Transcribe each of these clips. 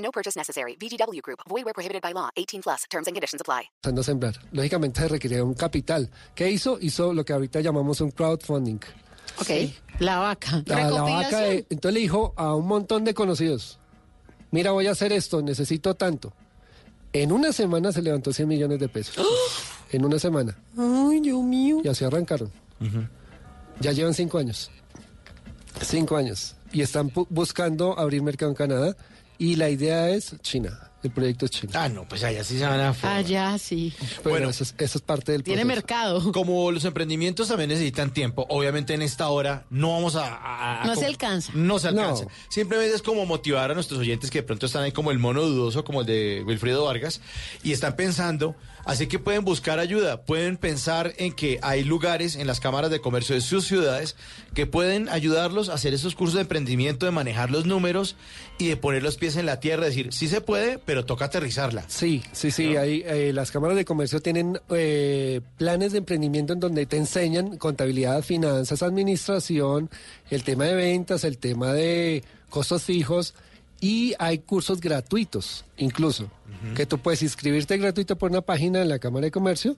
No purchase necessary. VGW Group. Void where prohibited by law. 18 plus. Terms and conditions apply. a sembrar. Lógicamente se requería un capital. ¿Qué hizo? Hizo lo que ahorita llamamos un crowdfunding. Ok, la vaca. La, la vaca, de- entonces le dijo a un montón de conocidos, mira, voy a hacer esto, necesito tanto. En una semana se levantó 100 millones de pesos. En una semana. Ay, Dios mío. Y así arrancaron. Ya llevan cinco años. Cinco años. Y están buscando abrir mercado en Canadá. Y la idea es China. El proyecto es China. Ah, no, pues allá sí se van a... Allá sí. Pero bueno. eso, es, eso es parte del Tiene proceso. mercado. Como los emprendimientos también necesitan tiempo, obviamente en esta hora no vamos a... a- a- No se alcanza. No se No. alcanza. Simplemente es como motivar a nuestros oyentes que de pronto están ahí como el mono dudoso, como el de Wilfrido Vargas, y están pensando, así que pueden buscar ayuda, pueden pensar en que hay lugares en las cámaras de comercio de sus ciudades que pueden ayudarlos a hacer esos cursos de emprendimiento, de manejar los números y de poner los pies en la tierra, decir, sí se puede, pero toca aterrizarla. Sí, sí, sí. Hay, eh, las cámaras de comercio tienen eh, planes de emprendimiento en donde te enseñan contabilidad, finanzas, administración, el tema de ventas, el tema de costos fijos y hay cursos gratuitos, incluso, que tú puedes inscribirte gratuito por una página en la Cámara de Comercio.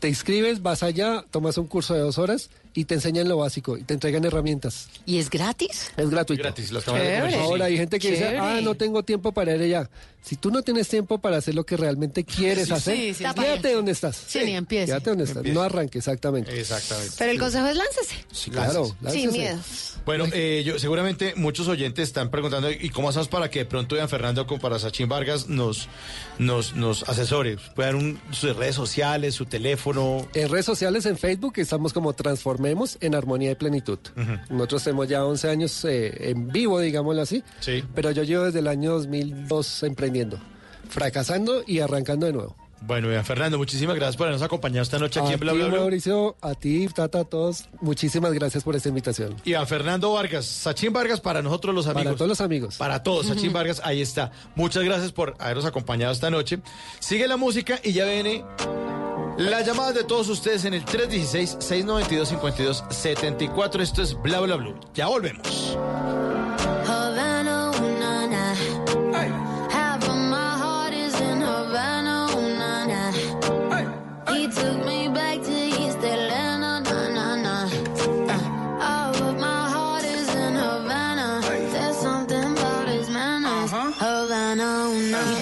Te inscribes, vas allá, tomas un curso de dos horas y te enseñan lo básico y te entregan herramientas. ¿Y es gratis? Es gratuito. Gratis, las cámaras de Chévere. comercio. sí. Ahora hay gente que dice, ah, no tengo tiempo para ir allá. Si tú no tienes tiempo para hacer lo que realmente quieres Sí, hacer, sí, sí, quédate sí. donde estás. Sí, ni empiece. Quédate donde estás. Empiece. No arranque, exactamente. Exactamente. Pero el consejo es láncese. Sí, claro. Sin láncese. miedo. Bueno, eh, yo, seguramente muchos oyentes están preguntando ¿y cómo hacemos para que de pronto Ian Fernando con para Sachin Vargas nos, nos, nos asesore? Puede dar un, sus redes sociales, su teléfono. En redes sociales, en Facebook, estamos como Transformemos en Armonía y Plenitud. Nosotros tenemos ya 11 años eh, en vivo, digámoslo así. Sí. Pero yo llevo desde el año 2002 emprendiendo, fracasando y arrancando de nuevo. Bueno, Ian Fernando, muchísimas gracias por habernos acompañado esta noche aquí a en Bla ti, Bla Bla. Mauricio, a ti, Tata, a todos, muchísimas gracias por esta invitación. Ian Fernando Vargas, Sachin Vargas para nosotros los amigos. Para todos los amigos. Para todos, Sachin Vargas, ahí está. Muchas gracias por habernos acompañado esta noche. Sigue la música y ya viene las llamadas de todos ustedes en el 316-692-5274. Esto es Bla Bla Blue. Ya volvemos. Havana, ooh,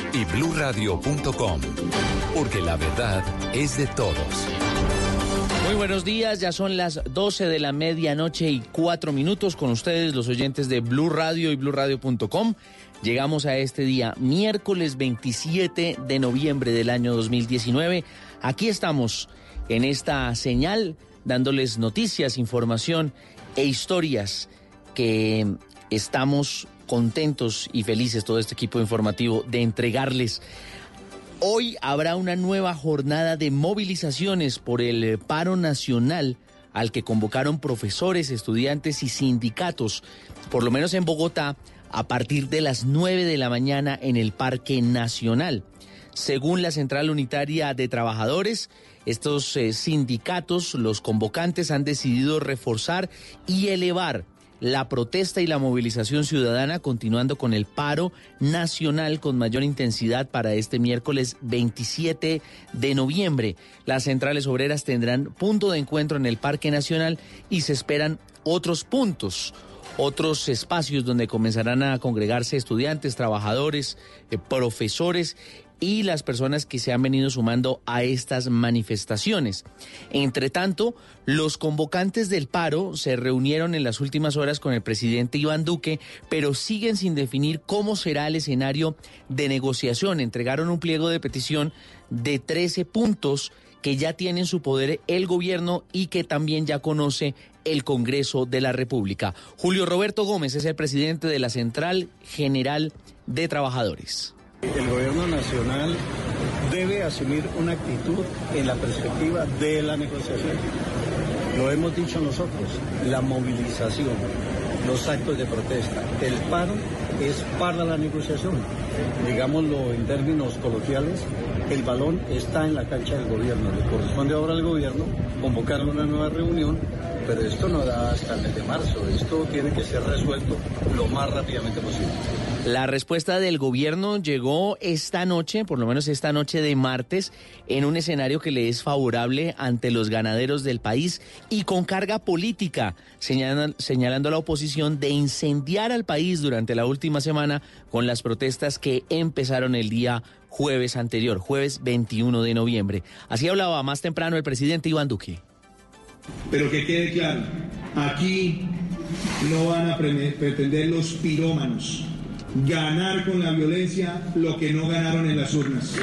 y bluradio.com, porque la verdad es de todos. Muy buenos días, ya son las 12 de la medianoche y cuatro minutos con ustedes, los oyentes de Blue Radio y BlueRadio.com. Llegamos a este día, miércoles 27 de noviembre del año 2019. Aquí estamos en esta señal dándoles noticias, información e historias que estamos contentos y felices, todo este equipo informativo, de entregarles. Hoy habrá una nueva jornada de movilizaciones por el paro nacional al que convocaron profesores, estudiantes y sindicatos, por lo menos en Bogotá, a partir de las 9 de la mañana en el Parque Nacional. Según la Central Unitaria de Trabajadores, estos eh, sindicatos, los convocantes, han decidido reforzar y elevar la protesta y la movilización ciudadana, continuando con el paro nacional con mayor intensidad para este miércoles 27 de noviembre. Las centrales obreras tendrán punto de encuentro en el Parque Nacional y se esperan otros puntos otros espacios donde comenzarán a congregarse estudiantes, trabajadores, eh, profesores y las personas que se han venido sumando a estas manifestaciones. Entre tanto, los convocantes del paro se reunieron en las últimas horas con el presidente Iván Duque, pero siguen sin definir cómo será el escenario de negociación. Entregaron un pliego de petición de 13 puntos que ya tiene en su poder el gobierno y que también ya conoce el Congreso de la República. Julio Roberto Gómez es el presidente de la Central General de Trabajadores. El gobierno nacional debe asumir una actitud en la perspectiva de la negociación. Lo hemos dicho nosotros, la movilización, los actos de protesta, el paro es para la negociación. Digámoslo en términos coloquiales, el balón está en la cancha del gobierno. Le corresponde ahora al gobierno convocar una nueva reunión pero esto no da hasta el mes de marzo. Esto tiene que ser resuelto lo más rápidamente posible. La respuesta del gobierno llegó esta noche, por lo menos esta noche de martes, en un escenario que le es favorable ante los ganaderos del país y con carga política, señalando a la oposición de incendiar al país durante la última semana con las protestas que empezaron el día jueves anterior, jueves 21 de noviembre. Así hablaba más temprano el presidente Iván Duque. Pero que quede claro, aquí no van a pretender los pirómanos ganar con la violencia lo que no ganaron en las urnas.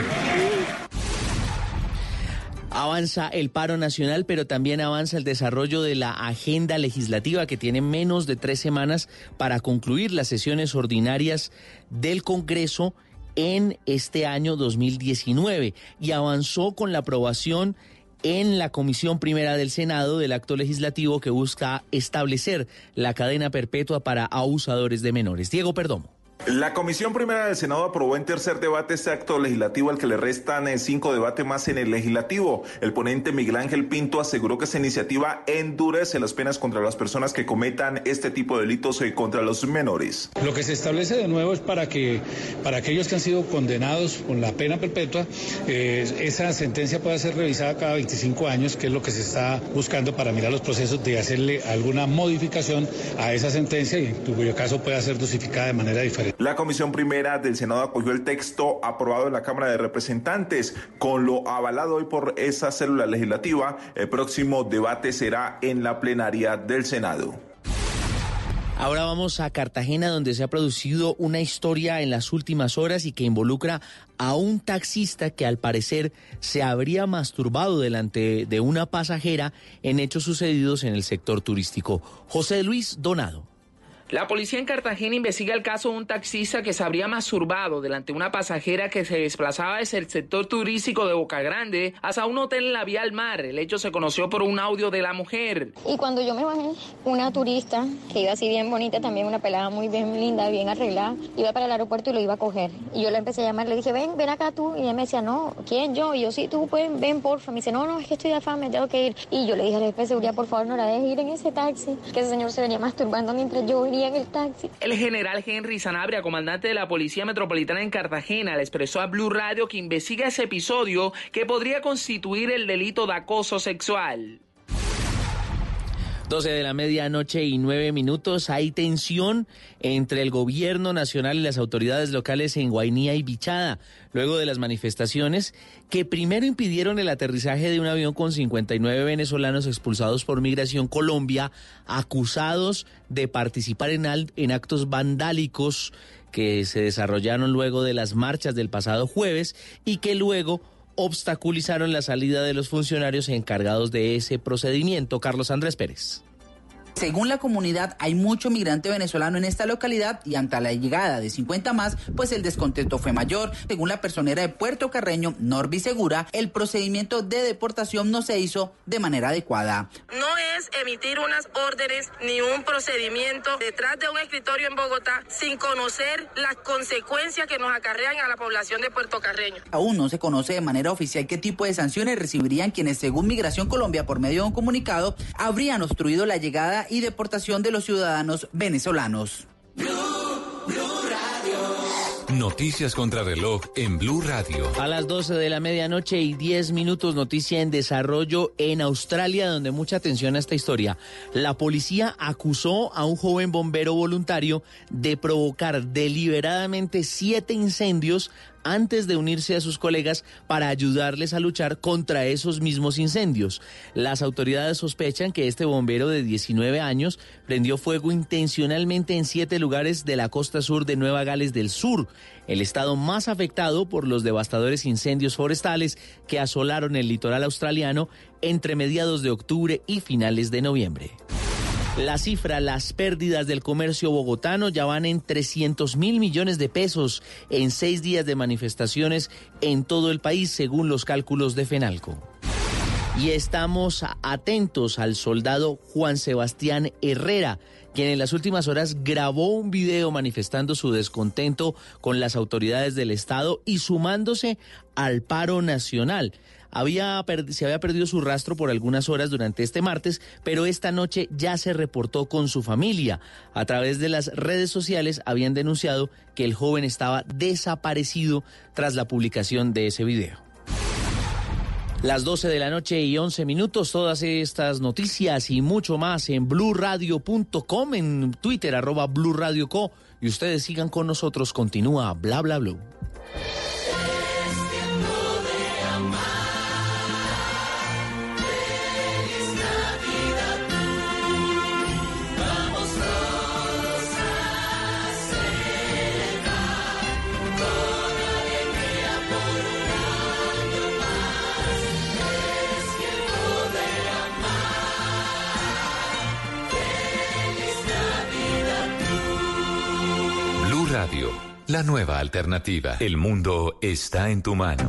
Avanza el paro nacional, pero también avanza el desarrollo de la agenda legislativa que tiene menos de tres semanas para concluir las sesiones ordinarias del Congreso en este año 2019 y avanzó con la aprobación en la Comisión Primera del Senado del acto legislativo que busca establecer la cadena perpetua para abusadores de menores. Diego Perdomo. La Comisión Primera del Senado aprobó en tercer debate este acto legislativo al que le restan eh, cinco debates más en el legislativo. El ponente Miguel Ángel Pinto aseguró que esta iniciativa endurece las penas contra las personas que cometan este tipo de delitos eh, contra los menores. Lo que se establece de nuevo es para que para aquellos que han sido condenados con la pena perpetua, eh, esa sentencia pueda ser revisada cada 25 años, que es lo que se está buscando para mirar los procesos de hacerle alguna modificación a esa sentencia y en cuyo caso pueda ser dosificada de manera diferente. La Comisión Primera del Senado acogió el texto aprobado en la Cámara de Representantes. Con lo avalado hoy por esa célula legislativa, el próximo debate será en la plenaria del Senado. Ahora vamos a Cartagena, donde se ha producido una historia en las últimas horas y que involucra a un taxista que al parecer se habría masturbado delante de una pasajera en hechos sucedidos en el sector turístico. José Luis Donado. La policía en Cartagena investiga el caso de un taxista que se habría masturbado delante de una pasajera que se desplazaba desde el sector turístico de Boca Grande hasta un hotel en la vía al mar. El hecho se conoció por un audio de la mujer. Y cuando yo me bajé, una turista que iba así bien bonita, también una pelada muy bien linda, bien arreglada, iba para el aeropuerto y lo iba a coger. Y yo le empecé a llamar, le dije, ven, ven acá tú. Y ella me decía, no, ¿quién yo? Y yo, sí, tú, pues, ven, porfa. Me dice, no, no, es que estoy de afán, me tengo que ir. Y yo le dije al jefe de seguridad, por favor, no la dejes ir en ese taxi, que ese señor se venía masturbando mientras yo iría el. El general Henry Sanabria, comandante de la Policía Metropolitana en Cartagena, le expresó a Blue Radio que investiga ese episodio que podría constituir el delito de acoso sexual. 12 de la medianoche y 9 minutos. Hay tensión entre el gobierno nacional y las autoridades locales en Guainía y Bichada, luego de las manifestaciones que primero impidieron el aterrizaje de un avión con 59 venezolanos expulsados por Migración Colombia, acusados de participar en, actos vandálicos que se desarrollaron luego de las marchas del pasado jueves y que luego obstaculizaron la salida de los funcionarios encargados de ese procedimiento. Carlos Andrés Pérez. Según la comunidad, hay mucho migrante venezolano en esta localidad y ante la llegada de 50 más, pues el descontento fue mayor. Según la personera de Puerto Carreño, Norby Segura, el procedimiento de deportación no se hizo de manera adecuada. No es emitir unas órdenes ni un procedimiento detrás de un escritorio en Bogotá sin conocer las consecuencias que nos acarrean a la población de Puerto Carreño. Aún no se conoce de manera oficial qué tipo de sanciones recibirían quienes, según Migración Colombia, por medio de un comunicado, habrían obstruido la llegada y deportación de los ciudadanos venezolanos. Noticias contra reloj en Blue Radio. A las 12 de la medianoche y 10 minutos, noticia en desarrollo en Australia, donde mucha atención a esta historia. La policía acusó a un joven bombero voluntario de provocar deliberadamente siete incendios antes de unirse a sus colegas para ayudarles a luchar contra esos mismos incendios. Las autoridades sospechan que este bombero de 19 años prendió fuego intencionalmente en siete lugares de la costa sur de Nueva Gales del Sur, el estado más afectado por los devastadores incendios forestales que asolaron el litoral australiano entre mediados de octubre y finales de noviembre. La cifra, las pérdidas del comercio bogotano ya van en 300 mil millones de pesos en seis días de manifestaciones en todo el país, según los cálculos de FENALCO. Y estamos atentos al soldado Juan Sebastián Herrera, quien en las últimas horas grabó un video manifestando su descontento con las autoridades del Estado y sumándose al paro nacional. Había se había perdido su rastro por algunas horas durante este martes, pero esta noche ya se reportó con su familia. A través de las redes sociales habían denunciado que el joven estaba desaparecido tras la publicación de ese video. Las 12 de la noche y 11 minutos, todas estas noticias y mucho más en blurradio.com, en Twitter, arroba blurradioco. Y ustedes sigan con nosotros, continúa bla bla blue. La nueva alternativa. El mundo está en tu mano.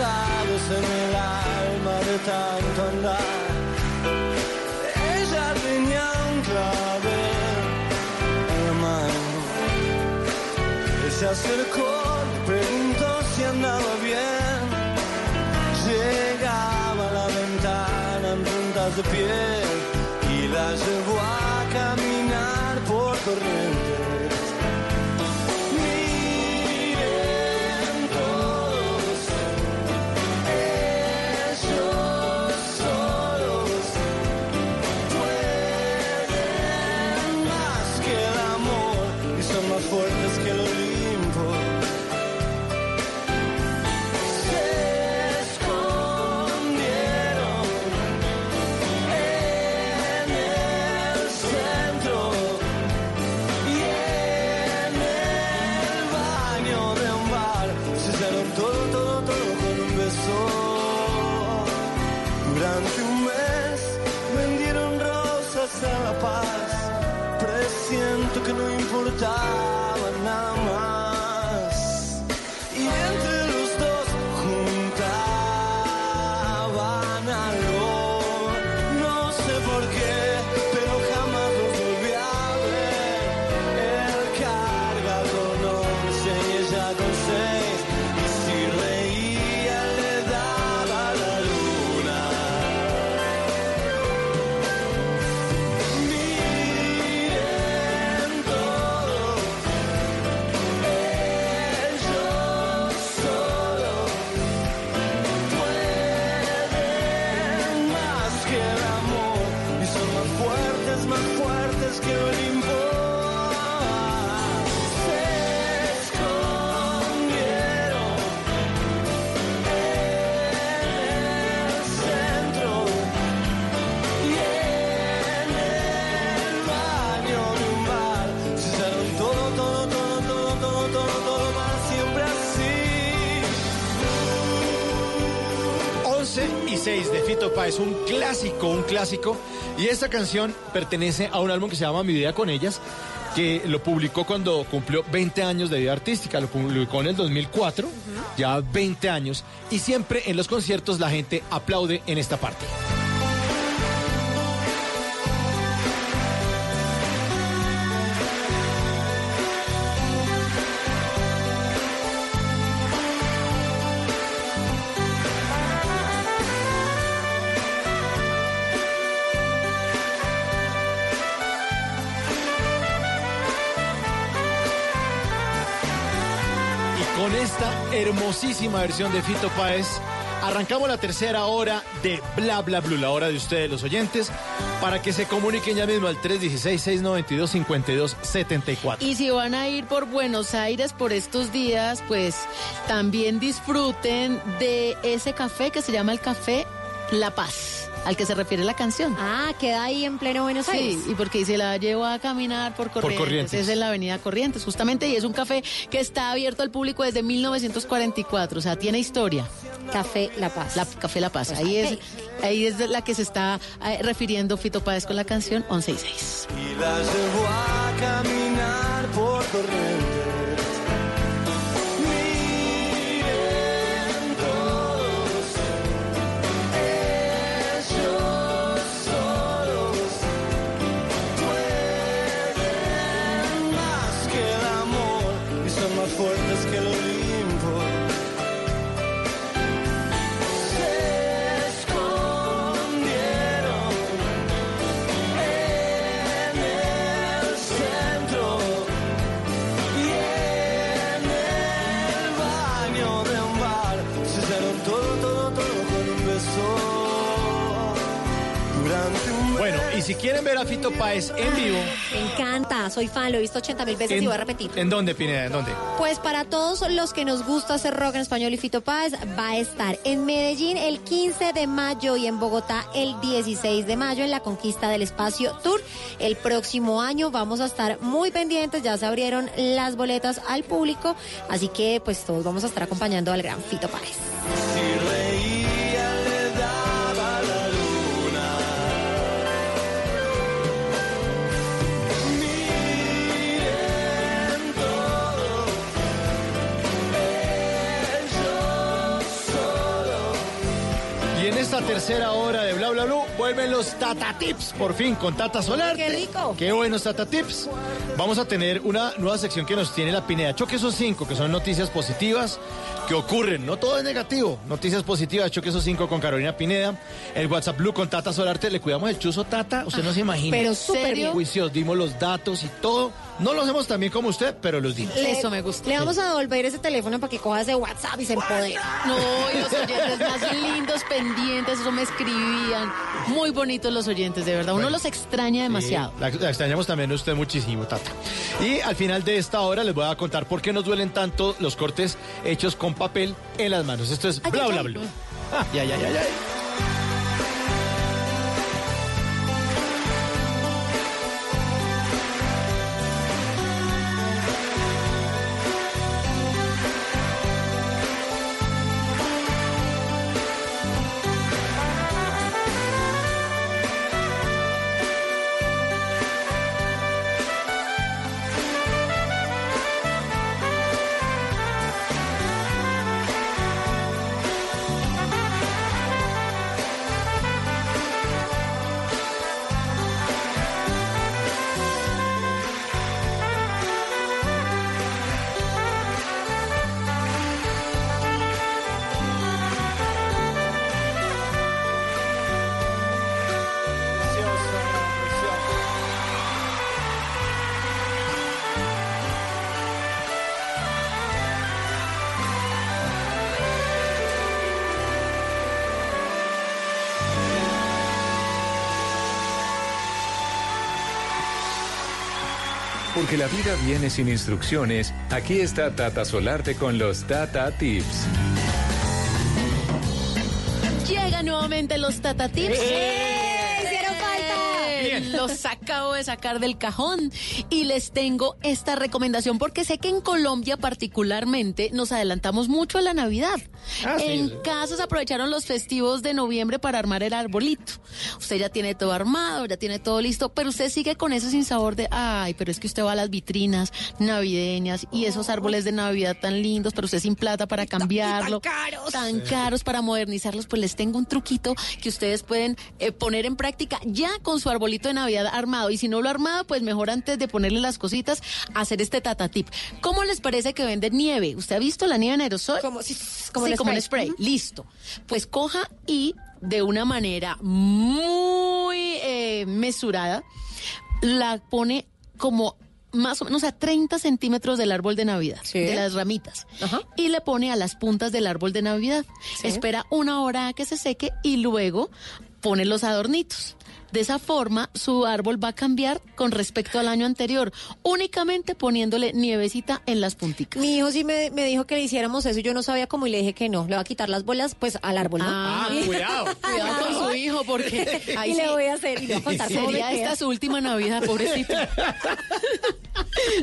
Cansados en el alma de tanto andar. Ella tenía un clavel en la mano. Él se acercó, preguntó si andaba bien. Llegaba a la ventana en puntas de pie y la llevó a caminar por corrientes. No 6 de Fito Páez, un clásico, un clásico. Y esta canción pertenece a un álbum que se llama Mi Vida con Ellas, que lo publicó cuando cumplió 20 años de vida artística, lo publicó en el 2004, ya 20 años, y siempre en los conciertos la gente aplaude en esta parte. Versión de Fito Páez, arrancamos la tercera hora de Bla Bla Blue, la hora de ustedes, los oyentes, para que se comuniquen ya mismo al 316-692-5274. Y si van a ir por Buenos Aires por estos días, pues también disfruten de ese café que se llama el Café La Paz, al que se refiere la canción. Ah, queda ahí en pleno Buenos Aires. Sí, y porque se la llevo a caminar por Corrientes. Corrientes. Es en la avenida Corrientes, justamente, y es un café que está abierto al público desde 1944, o sea, tiene historia. Café La Paz. La, Café La Paz. Ahí es, ahí es la que se está eh, refiriendo Fito Páez con la canción 11 y 6. y la llevó a caminar por corrientes. Si quieren ver a Fito Páez en vivo, Me encanta, soy fan, lo he visto 80 mil veces y voy a repetir. ¿en dónde, Pineda? ¿En dónde? Pues para todos los que nos gusta hacer rock en español y Fito Páez, va a estar en Medellín el 15 de mayo y en Bogotá el 16 de mayo en la Conquista del Espacio Tour. El próximo año vamos a estar muy pendientes, ya se abrieron las boletas al público, así que pues todos vamos a estar acompañando al gran Fito Páez. Esta tercera hora de Bla Bla Blue vuelven los Tata Tips, por fin, con Tata Solar. ¡Qué rico! Qué buenos Tata Tips. Vamos a tener una nueva sección que nos tiene la Pineda. Choque esos cinco, que son noticias positivas que ocurren. No todo es negativo. Noticias positivas, choque esos cinco con Carolina Pineda. El WhatsApp Blue con Tata Solarte. Le cuidamos el chuzo Tata. Usted no se imagina. pero súper bien. Juicios, dimos los datos y todo. No lo hacemos tan bien como usted, pero los dimos. Eso me gusta. Le vamos a devolver ese teléfono para que coja ese WhatsApp y se empodere. No, y los oyentes más lindos, pendientes, eso me escribían. Muy bonitos los oyentes, de verdad. Uno Bueno. los extraña demasiado. Sí, la, la extrañamos también a usted muchísimo, Tata. Y al final de esta hora les voy a contar por qué nos duelen tanto los cortes hechos con papel en las manos. Esto es bla bla bla. Ah, ya, ya, ya, ya. Porque la vida viene sin instrucciones. Aquí está Tata Solarte con los Tata Tips. Llega nuevamente los Tata Tips. ¡Hicieron Los acabo de sacar del cajón y les tengo esta recomendación porque sé que en Colombia particularmente nos adelantamos mucho a la Navidad. Ah, en sí. se aprovecharon los festivos de noviembre para armar el arbolito. Usted ya tiene todo armado, ya tiene todo listo, pero usted sigue con ese sin sabor de, ay, pero es que usted va a las vitrinas navideñas y esos árboles de Navidad tan lindos, pero usted sin plata para cambiarlo. caros. Tan caros para modernizarlos, pues les tengo un truquito que ustedes pueden eh, poner en práctica ya con su arbolito de Navidad armado. Y si no lo armado, pues mejor antes de ponerle las cositas, hacer este tata tip. ¿Cómo les parece que venden nieve? ¿Usted ha visto la nieve en aerosol? Como, sí, como, como en spray. spray. Listo. Pues coja y de una manera muy eh, mesurada, la pone como más o menos a 30 centímetros del árbol de Navidad, de las ramitas. Y le pone a las puntas del árbol de Navidad. Sí. Espera una hora a que se seque y luego pone los adornitos. De esa forma, su árbol va a cambiar con respecto al año anterior, únicamente poniéndole nievecita en las punticas. Mi hijo sí me, me dijo que le hiciéramos eso y yo no sabía cómo y le dije que no. Le va a quitar las bolas pues al árbol, ¿no? Ah, cuidado. Cuidado con su hijo, porque ahí y le voy a hacer y le voy a contar Sería esta su última Navidad, pobrecito.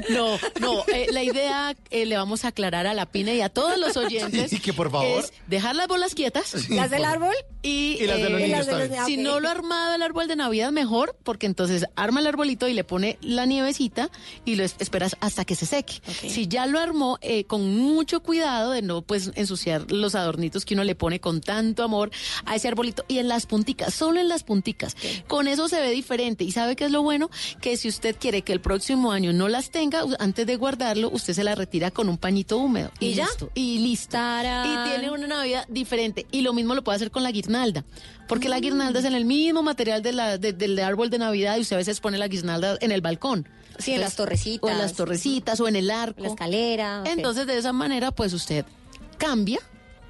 No, no, eh, la idea eh, le vamos a aclarar a la PINE y a todos los oyentes. Sí, que por favor. Es dejar las bolas quietas. Las del árbol y, Y las de los eh, niños las de los- también. si ok. no lo ha armado el árbol de Navidad, mejor, porque entonces arma el arbolito y le pone la nievecita y lo es- esperas hasta que se seque. Si ya lo armó, eh, con mucho cuidado de no pues ensuciar los adornitos que uno le pone con tanto amor a ese arbolito y en las punticas, solo en las punticas. Con eso se ve diferente. ¿Y sabe qué es lo bueno? Que si usted quiere que el próximo año no las tenga, antes de guardarlo, usted se la retira con un pañito húmedo. ¿Y ya? listo. Y listo. Y tiene una Navidad diferente. Y lo mismo lo puede hacer con la guirnalda. Porque la guirnalda es en el mismo material de la, de- del árbol de Navidad y usted a veces pone la guirnalda en el balcón. Sí, en las torrecitas. O en las torrecitas o en el arco. La escalera. Entonces, de esa manera, pues usted cambia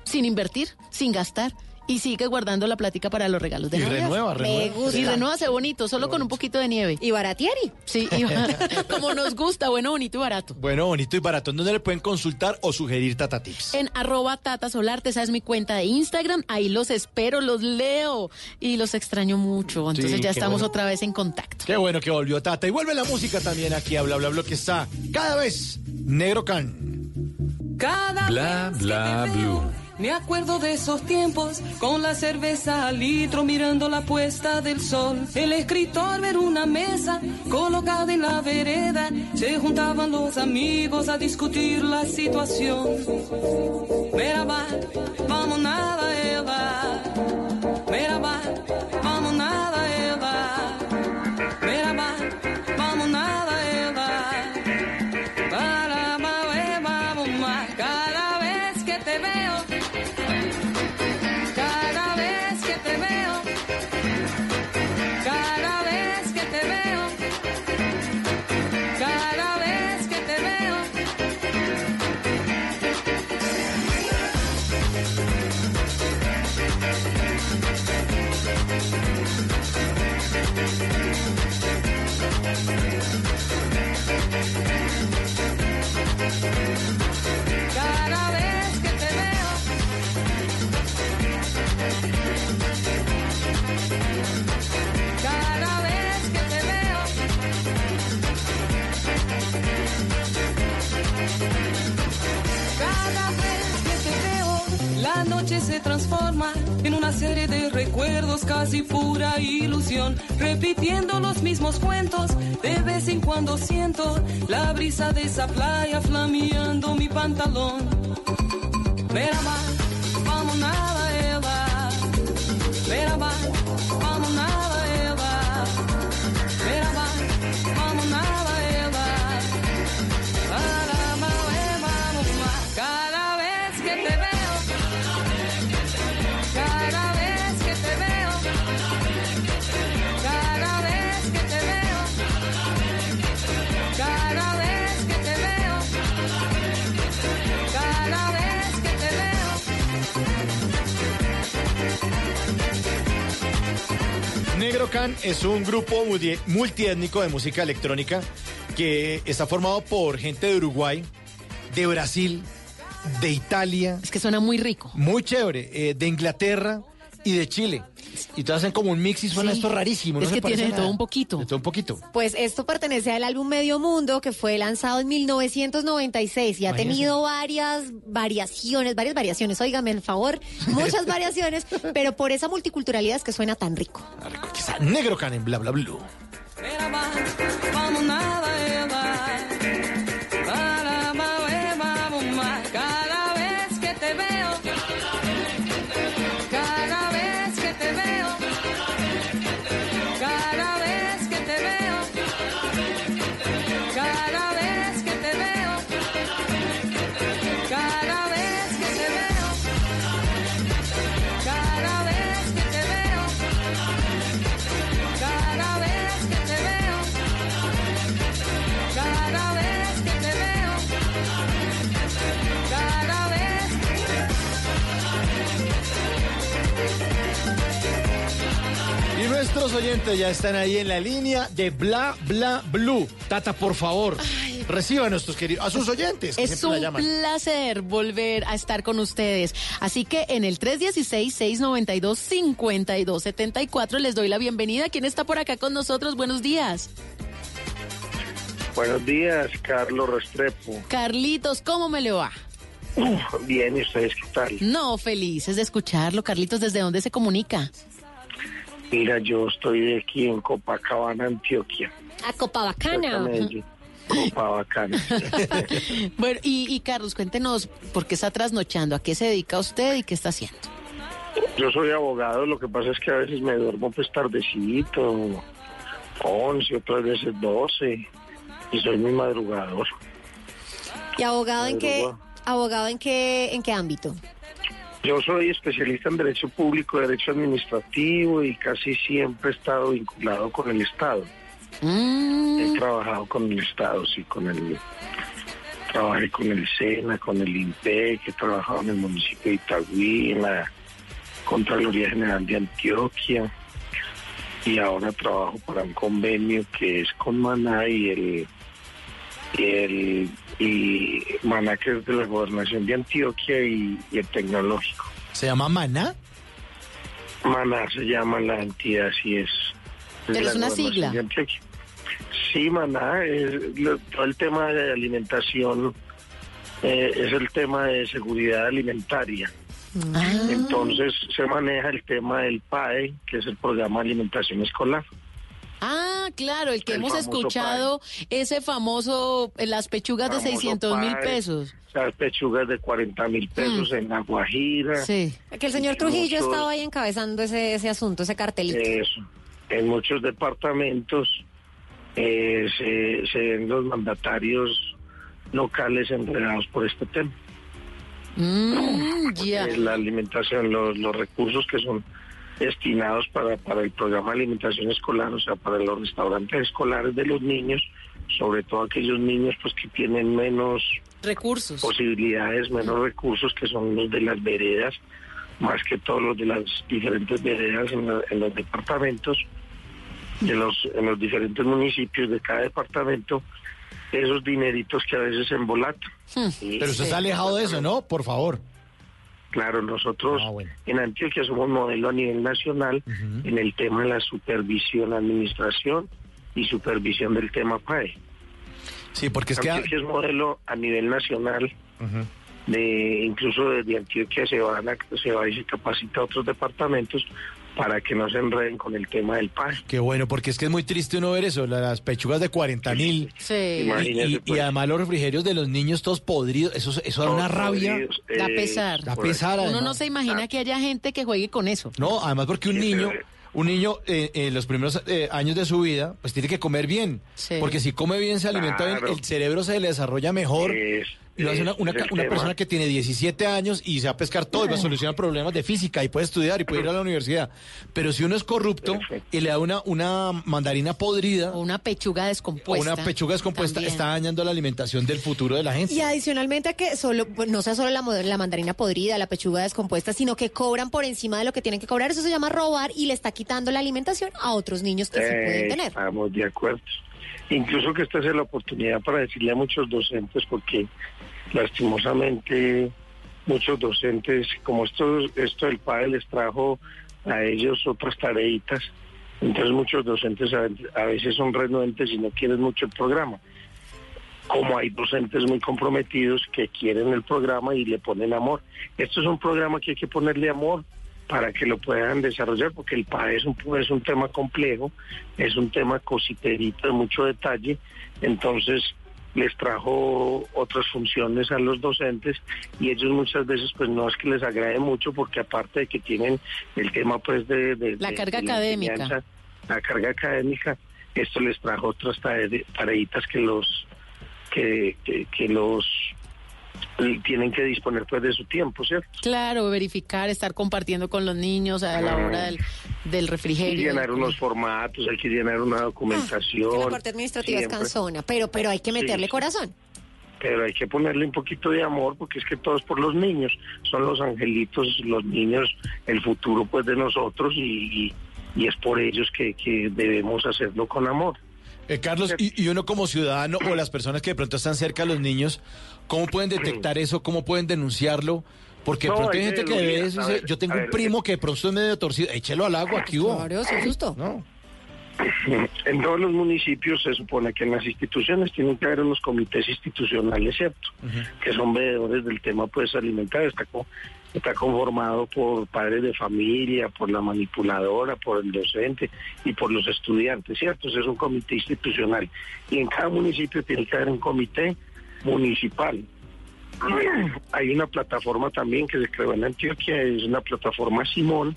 sin invertir, sin gastar. Y sigue guardando la plática para los regalos de Y Navidad. renueva, Me renueva. gusta. Y renuévase bonito, solo con un poquito de nieve. Y baratieri. Sí, y como nos gusta, bueno, bonito y barato. Bueno, bonito y barato. ¿Dónde le pueden consultar o sugerir Tata Tips? En arroba Tata Solarte, esa es mi cuenta de Instagram. Ahí los espero, los leo y los extraño mucho. Entonces Sí, ya estamos bueno. otra vez en contacto. Qué bueno que volvió Tata. Y vuelve la música también aquí a Bla Bla Bla que está cada vez Negro Can. Cada Bla, vez bla, blue. Me acuerdo de esos tiempos, con la cerveza al litro mirando la puesta del sol. El escritor ver una mesa colocada en la vereda. Se juntaban los amigos a discutir la situación. Merhaba, vamos nada, Eva. Merhaba, vamos nada, Eva. Merhaba, vamos nada, Eva. Para, va, vamos vez casi pura ilusión. Repitiendo los mismos cuentos, de vez en cuando siento la brisa de esa playa flameando mi pantalón. Negro Can es un grupo multi- multiétnico de música electrónica que está formado por gente de Uruguay, de Brasil, de Italia. Es que suena muy rico. Muy chévere. eh, de Inglaterra y de Chile. Y todos hacen como un mix y suena Sí. esto rarísimo. no Es que tiene de todo un poquito. De todo un poquito. Pues esto pertenece al álbum Medio Mundo que fue lanzado en 1996 y ha tenido varias variaciones, varias variaciones, óigame el favor, muchas variaciones, pero por esa multiculturalidad es que suena tan rico. Quizá negro can en bla bla nuestros oyentes ya están ahí en la línea de bla bla blue. Tata, por favor, reciba a nuestros queridos, a sus oyentes. que Es la un placer volver a estar con ustedes. Así que en el 316-692-5274 les doy la bienvenida. ¿Quién está por acá con nosotros? Buenos días. Buenos días, Carlos Restrepo. Carlitos, ¿cómo me le va? Bien, ¿y ustedes qué tal? No, felices de escucharlo. Carlitos, ¿desde dónde se comunica? Mira, yo estoy aquí en Copacabana, Antioquia. A Copacabana. Copacabana. Bueno, y, y Carlos, cuéntenos por qué está trasnochando, a qué se dedica usted y qué está haciendo. Yo soy abogado, lo que pasa es que a veces me duermo pues tardecito, 11, otras veces 12, y soy muy madrugador. ¿Y abogado en qué abogado en qué en qué ámbito? Yo soy especialista en Derecho Público, Derecho Administrativo y casi siempre he estado vinculado con el Estado. He trabajado con el Estado, sí, con el... Trabajé con el SENA, con el INPEC, he trabajado en el municipio de Itagüí, en la Contraloría General de Antioquia y ahora trabajo para un convenio que es con Maná y el y el y Maná que es de la gobernación de Antioquia y, y el tecnológico. ¿Se llama Maná? Maná se llama la entidad, así es. Pero es una sigla. de Antioquia. Sí, Maná, es lo- todo el tema de alimentación eh, es el tema de seguridad alimentaria. Entonces se maneja el tema del PAE, que es el programa de alimentación escolar. Ah, claro, el que El hemos escuchado, ese famoso, eh, las pechugas de Famoso 600 mil pesos. Las pechugas de 40 mil pesos en La Guajira. Sí. Que el señor Trujillo Muchos- estaba ahí encabezando ese, ese asunto, ese cartelito. Eso. En muchos departamentos eh, se, se ven los mandatarios locales enredados por este tema. Mm, ya. Eh, la alimentación, los, los recursos que son destinados para, para el programa de alimentación escolar, o sea, para los restaurantes escolares de los niños, sobre todo aquellos niños pues que tienen menos Recursos. posibilidades, menos recursos, que son los de las veredas, más que todos los de las diferentes veredas en, la- en los departamentos, de los, en los diferentes municipios de cada departamento, esos dineritos que a veces se embolatan. Y- Pero usted está alejado de eso, ¿no? Por favor. Claro, nosotros en Antioquia somos modelo a nivel nacional en el tema de la supervisión, administración y supervisión del tema PAE. Sí, porque es que... Antioquia es modelo a nivel nacional de incluso desde Antioquia se van a, se va y se capacita a otros departamentos para que no se enreden con el tema del PAE. Qué bueno, porque es que es muy triste uno ver eso, la- las pechugas de 40 mil. Sí. Y, y- y pues. además los refrigerios de los niños todos podridos, eso, eso da una rabia. podridos, Da eh, pesar. Da pesar, Uno no se imagina que haya gente que juegue con eso. No, además porque un niño, un niño eh, en los primeros eh, años de su vida, pues tiene que comer bien. Sí. Porque si come bien, se alimenta bien, el cerebro se le desarrolla mejor. Es- lo hace una, es persona que tiene 17 años y se va a pescar todo y va a solucionar problemas de física y puede estudiar y puede ir a la universidad. Pero si uno es corrupto y le da una, una mandarina podrida O una pechuga o descompuesta. una pechuga descompuesta, También. está dañando la alimentación del futuro de la gente. Y adicionalmente a que solo, pues, no sea solo la, la mandarina podrida, la pechuga descompuesta, sino que cobran por encima de lo que tienen que cobrar. Eso se llama robar y le está quitando la alimentación a otros niños que sí pueden Eh, tener. Estamos de acuerdo. Incluso que esta sea la oportunidad para decirle a muchos docentes, porque lastimosamente muchos docentes, como esto, esto del PAE les trajo a ellos otras tareitas, entonces muchos docentes a, veces son renuentes y no quieren mucho el programa. Como hay docentes muy comprometidos que quieren el programa y le ponen amor. Esto es un programa que hay que ponerle amor para que lo puedan desarrollar, porque el PAE es un, es un tema complejo, es un tema cositerito de mucho detalle, entonces les trajo otras funciones a los docentes y ellos muchas veces pues no es que les agrade mucho porque aparte de que tienen el tema pues de... de- La carga de académica. La carga académica, esto les trajo otras tare- tareitas que los que, que, que los tienen que disponer pues de su tiempo, ¿cierto? Claro, verificar, estar compartiendo con los niños a la hora del, del Y refrigerio. llenar unos formatos, hay que llenar una documentación. La parte administrativa es siempre. cansona, pero, pero hay que meterle Sí. corazón. pero hay que ponerle un poquito de amor porque es que todo es por los niños, son los angelitos, los niños, el futuro pues de nosotros y, y- y es por ellos que, que debemos hacerlo con amor. Eh, Carlos, y, y uno como ciudadano o las personas que de pronto están cerca de los niños, ¿cómo pueden detectar eso? ¿Cómo pueden denunciarlo? Porque de No, pronto hay hay gente que ve eso y dice, yo tengo un primo que de pronto es medio torcido, échelo al agua, aquí hubo. Claro, sin susto. No. En todos los municipios se supone que en las instituciones tienen que haber unos comités institucionales, ¿cierto? Que son veedores del tema pues alimentario. Está, co- está conformado por padres de familia, por la manipuladora, por el docente y por los estudiantes, ¿cierto? Ese es un comité institucional. Y en cada municipio tiene que haber un comité municipal. Hay una plataforma también que se creó en Antioquia, es una plataforma Simón,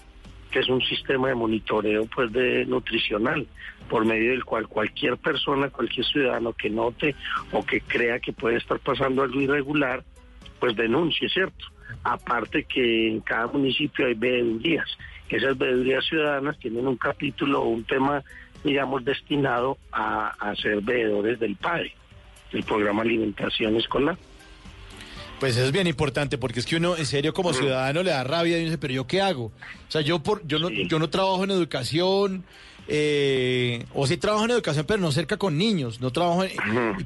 que es un sistema de monitoreo pues de nutricional por medio del cual cualquier persona, cualquier ciudadano que note o que crea que puede estar pasando algo irregular, pues denuncie, ¿cierto? Aparte que en cada municipio hay veedurías. Esas veedurías ciudadanas tienen un capítulo o un tema, digamos, destinado a, a ser veedores del PAE, el programa Alimentación Escolar. Pues eso es bien importante porque es que uno en serio como ciudadano le da rabia y dice, pero yo qué hago? O sea, yo por yo no yo no trabajo en educación eh, o sí trabajo en educación pero no cerca con niños, no trabajo en,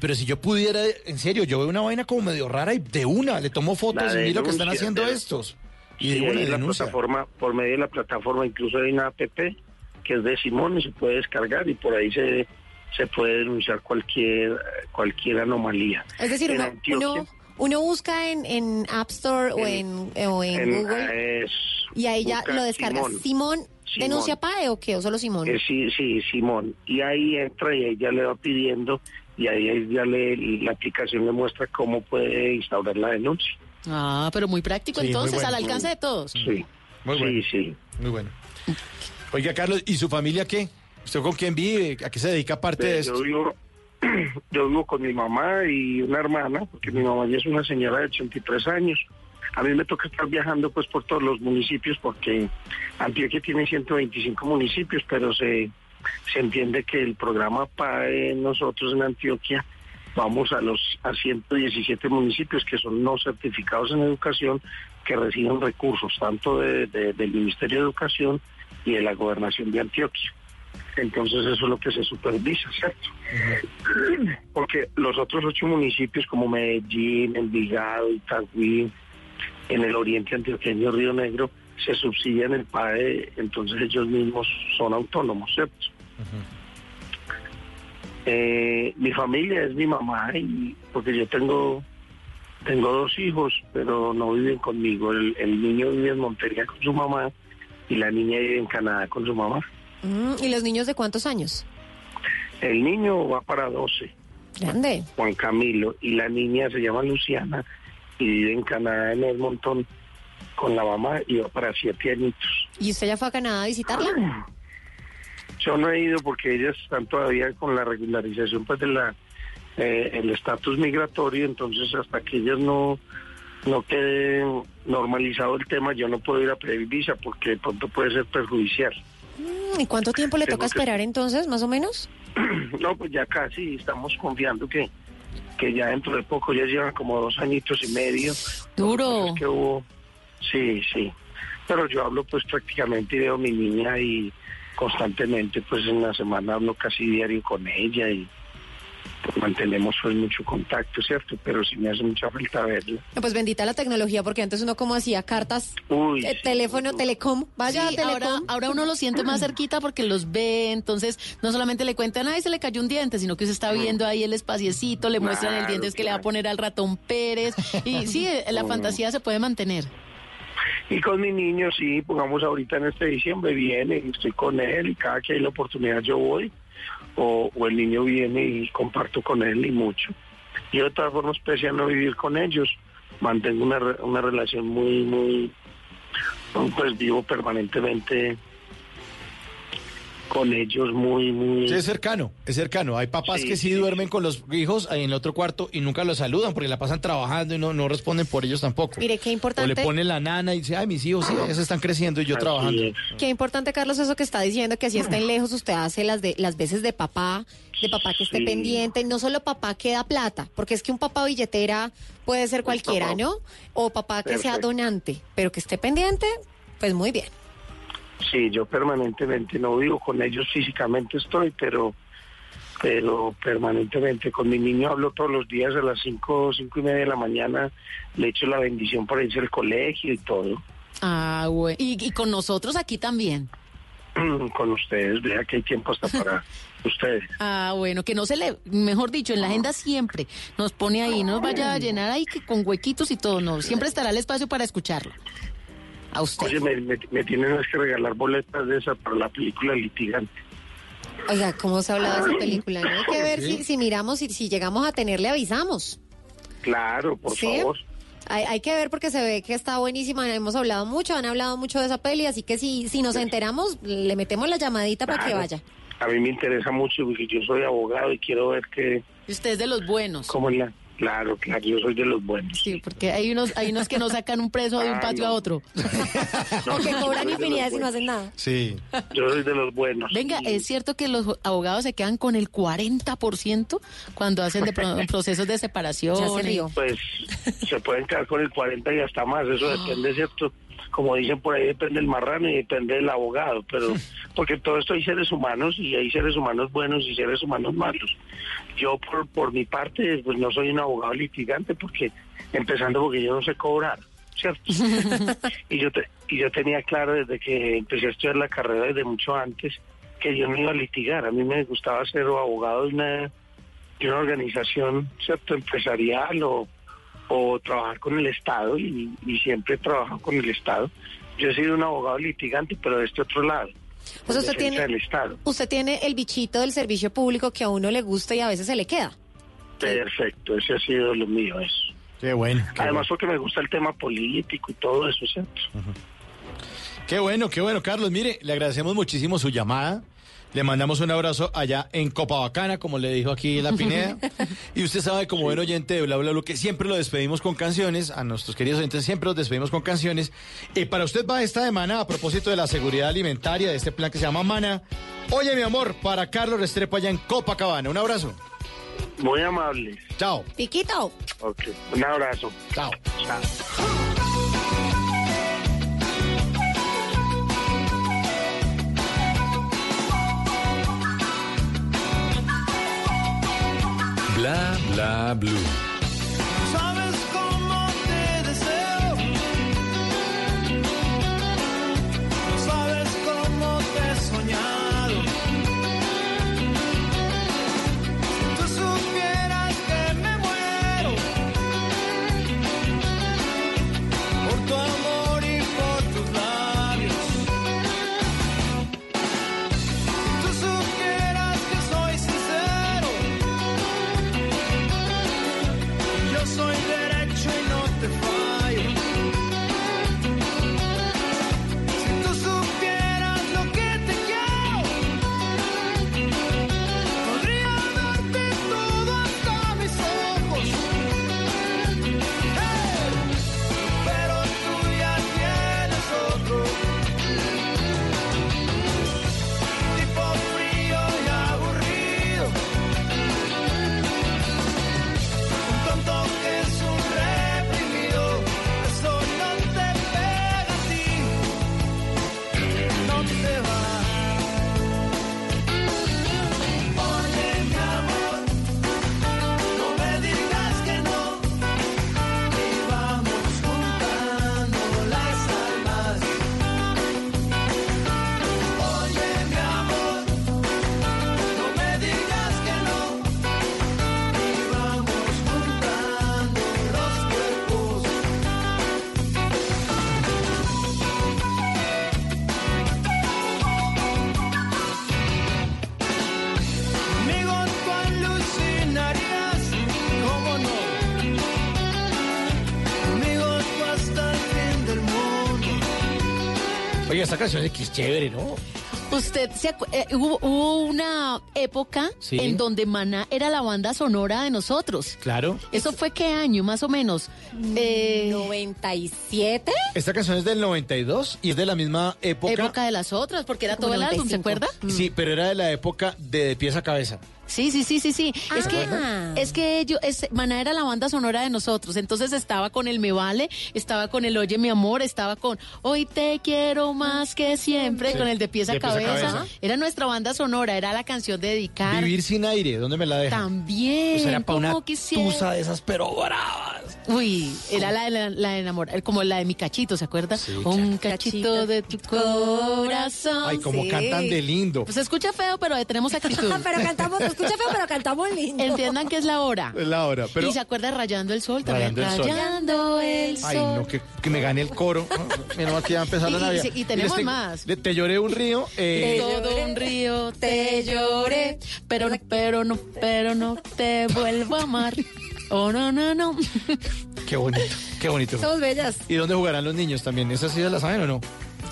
pero si yo pudiera en serio, yo veo una vaina como medio rara y de una le tomo fotos y miro lo que están haciendo de- estos. Y Sí, de una la plataforma, por medio de la plataforma, incluso hay una app que es de Simón y se puede descargar y por ahí se, se puede denunciar cualquier cualquier anomalía. Es decir, En uno, uno, uno busca en, en App Store o en, o en, en- Google es- y ahí ya lo descarga. Simón. Simón, Simón. denuncia PAE o qué? ¿O solo Simón? Eh, sí, sí, Simón. Y ahí entra y ahí ya le va pidiendo y ahí ya le, la aplicación le muestra cómo puede instaurar la denuncia. Ah, pero muy práctico Sí, muy entonces, bueno. al alcance de todos. Sí, Muy sí, bueno. sí. Muy bueno. Oiga, Carlos, ¿y su familia qué? ¿Usted con quién vive? ¿A qué se dedica aparte de Yo esto? vivo, yo vivo con mi mamá y una hermana, porque mi mamá ya es una señora de 83 años. A mí me toca estar viajando pues por todos los municipios porque Antioquia tiene 125 municipios, pero se, se entiende que el programa PAE nosotros en Antioquia vamos a los a 117 municipios que son no certificados en educación que reciben recursos tanto de- de- del Ministerio de Educación y de la Gobernación de Antioquia. Entonces eso es lo que se supervisa, ¿cierto? Porque los otros ocho municipios como Medellín, Envigado, Itagüí, en el oriente antioqueño, Río Negro, se subsidian el PAE, entonces ellos mismos son autónomos, ¿cierto? Eh, mi familia es mi mamá y porque yo tengo tengo dos hijos, pero no viven conmigo. El, el niño vive en Montería con su mamá y la niña vive en Canadá con su mamá. Mm, ¿Y los niños de cuántos años? El niño va para 12, Grande. Juan Camilo, y la niña se llama Luciana y vive en Canadá en Edmonton con la mamá y va para siete añitos. ¿Y usted ya fue a Canadá a visitarla? Yo no he ido porque ellas están todavía con la regularización pues de la eh, el estatus migratorio, entonces hasta que ellas no no quede normalizado el tema, yo no puedo ir a pedir visa porque de pronto puede ser perjudicial. Mm, ¿Y cuánto tiempo le Tengo toca que- esperar entonces, más o menos? No, pues ya casi estamos confiando que, que ya dentro de poco, ya llevan como dos añitos y medio. Duro. Es que hubo, sí, sí. Pero yo hablo pues prácticamente y veo a mi niña y constantemente pues en la semana hablo casi diario con ella y, pues, mantenemos pues, mucho contacto, ¿cierto? Pero sí me hace mucha falta verla. No, Pues bendita la tecnología, porque antes uno como hacía cartas, Uy, eh, teléfono, telecom, vaya Sí, a ahora, telecom. ahora uno lo siente más cerquita porque los ve, entonces no solamente le cuentan, ay, se le cayó un diente, sino que usted está viendo ahí el espaciecito, le muestran el Claro, diente que le va a poner al ratón Pérez, y sí, la fantasía se puede mantener. Y con mi niño, sí, pongamos ahorita en este diciembre, viene, y estoy con él y cada que hay la oportunidad yo voy, o, el niño viene y comparto con él y mucho. Y de todas formas, pese a no vivir con ellos, mantengo una, una relación muy, muy, pues vivo permanentemente con ellos, muy, muy... Sí, es cercano, es cercano. Hay papás Sí, que sí, duermen con los hijos ahí en el otro cuarto y nunca los saludan porque la pasan trabajando y no, no responden por ellos tampoco. Mire, qué O le importante, ponen la nana y dice, ay, mis hijos sí, se están creciendo y yo Así trabajando. es. qué importante, Carlos, eso que está diciendo, que así estén lejos, usted hace las de las veces de papá, de papá que esté Sí. pendiente, no solo papá que da plata, porque es que un papá billetera puede ser cualquiera. ¿no? O papá que sea donante, pero que esté pendiente, pues muy bien. Sí, yo permanentemente no vivo con ellos físicamente estoy, pero pero permanentemente con mi niño hablo todos los días a las cinco, cinco y media de la mañana, le echo la bendición para irse al colegio y todo. Ah, güey. Y, y con nosotros aquí también. con ustedes, vea que hay tiempo hasta para ustedes. Ah, bueno, que no se le, mejor dicho, en la agenda siempre nos pone ahí, no nos vaya a llenar ahí que con huequitos y todo, no, siempre estará el espacio para escucharlo. A usted. Oye, me, me- me tienen que regalar boletas de esa para la película Litigante. Oiga, ¿cómo se ha hablado de esa película? ¿no? Hay que ver Sí. si, si miramos y si llegamos a tenerle avisamos. Claro, por Sí. favor. Hay, hay que ver porque se ve que está buenísima. Hemos hablado mucho, han hablado mucho de esa peli, así que si, si nos enteramos, le metemos la llamadita para que vaya. A mí me interesa mucho porque yo soy abogado y quiero ver que Usted es de los buenos. cómo es la... Claro, claro, yo soy de los buenos. Sí, porque hay unos, hay unos que no sacan un preso de un Ah, patio no. a otro. O que cobran infinidad y no hacen nada. Sí. Yo soy de los buenos. Venga, ¿es cierto que los abogados se quedan con el 40% cuando hacen de pro- procesos de separación? Ya se pues se pueden quedar con el 40 y hasta más, eso depende, ¿cierto? Como dicen por ahí, depende del marrano y depende del abogado, pero porque todo esto hay seres humanos y hay seres humanos buenos y seres humanos malos. Yo por, por mi parte, pues no soy un abogado litigante porque, empezando porque yo no sé cobrar, ¿cierto? y, yo te- y yo tenía claro desde que empecé a estudiar la carrera desde mucho antes que yo no iba a litigar, a mí me gustaba ser abogado de una de una organización cierto empresarial o, o trabajar con el Estado y, y siempre he trabajado con el Estado. Yo he sido un abogado litigante, pero de este otro lado. Usted tiene, del Estado. usted tiene el bichito del servicio público que a uno le gusta y a veces se le queda. Perfecto, ese ha sido lo mío, eso. Qué bueno. Qué Además bueno. porque me gusta el tema político y todo eso, ¿cierto? Qué bueno, qué bueno, Carlos. Mire, le agradecemos muchísimo su llamada. Le mandamos un abrazo allá en Copabacana, como le dijo aquí la Pineda. y usted sabe, como buen oyente de Bla Bla Bla, que siempre lo despedimos con canciones. A nuestros queridos oyentes siempre los despedimos con canciones. Y para usted va esta semana, a propósito de la seguridad alimentaria, de este plan que se llama Mana. Oye, mi amor, para Carlos Restrepo allá en Copacabana. Un abrazo. Muy amable. Chao. Piquito. Ok, un abrazo. Chao. Chao. Bla bla blue. Canción es chévere, ¿no? Usted se acu- eh, hubo, hubo una época Sí. en donde Maná era la banda sonora de nosotros. Claro. ¿Eso fue qué año, más o menos? Eh, 97. Esta canción es del 92 y es de la misma época. Época de las otras, porque era todo el álbum, ¿se acuerda? Sí, pero era de la época de, de pies a cabeza. Sí, sí, sí, sí, sí. Es que, Ah. es que ellos, es, Maná era la banda sonora de nosotros. Entonces estaba con el Me Vale, estaba con el Oye Mi Amor, estaba con Hoy te quiero más que siempre, Sí, con el de pies a cabeza. cabeza. Era nuestra banda sonora, era la canción de dedicar. Vivir sin aire, ¿dónde me la dejan? También. Era para una tusa de esas, pero bravas. Uy, era la de la, la de enamor, como la de mi cachito, ¿se acuerda? Un cachito de tu corazón. Ay, como Sí. cantan de lindo. Pues se escucha feo, pero tenemos actitud. pero cantamos, escucha feo, pero cantamos lindo. Entiendan que es la hora. Es la hora, pero... Y se acuerda de Rayando el Sol también. Rayando el Sol. Rayando el Sol. Ay, no, que, que me gane el coro. Que ya va a empezar la y Navidad. y tenemos más. te lloré un río. eh, Todo un río te lloré, pero no, pero no, pero no te vuelvo a amar. Oh, no, no, no. Qué bonito, qué bonito. Somos bellas. ¿Y dónde jugarán los niños también? ¿Esas sí ya las saben o no?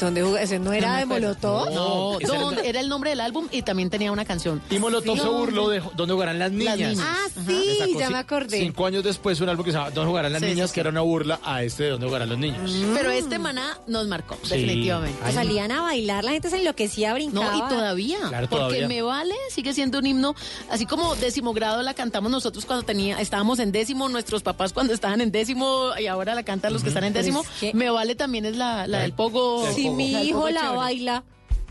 ¿Dónde jugó? ¿Ese no era de Molotov? No, era don- el- era el nombre del álbum y también tenía una canción. Y Molotov se burló de ¿Dónde jugarán las niñas? niñas. Ah, sí, ya me acordé. Cinco años después un álbum que se llama ¿Dónde jugarán las Sí, niñas? sí, que era una burla a este de ¿Dónde jugarán los niños? Pero este maná nos marcó, Sí. definitivamente. Ay, Salían a bailar, la gente se enloquecía, brincaba. No, y todavía. Claro, porque todavía. Me Vale sigue siendo un himno, así como décimo grado la cantamos nosotros cuando tenía, estábamos en décimo, nuestros papás cuando estaban en décimo y ahora la cantan los que están en décimo. es que- Me Vale también es la, la del pogo. Si mi hijo la chévere. baila.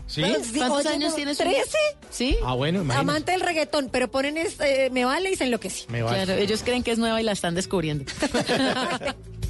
Sí, ¿Cuántos oye, años no, tiene su ¿13? ¿Sí? Ah, bueno, imagínate. Amante del reggaetón, pero ponen este, me vale y se enloquece. Me vale. Claro, ellos creen que es nueva y la están descubriendo.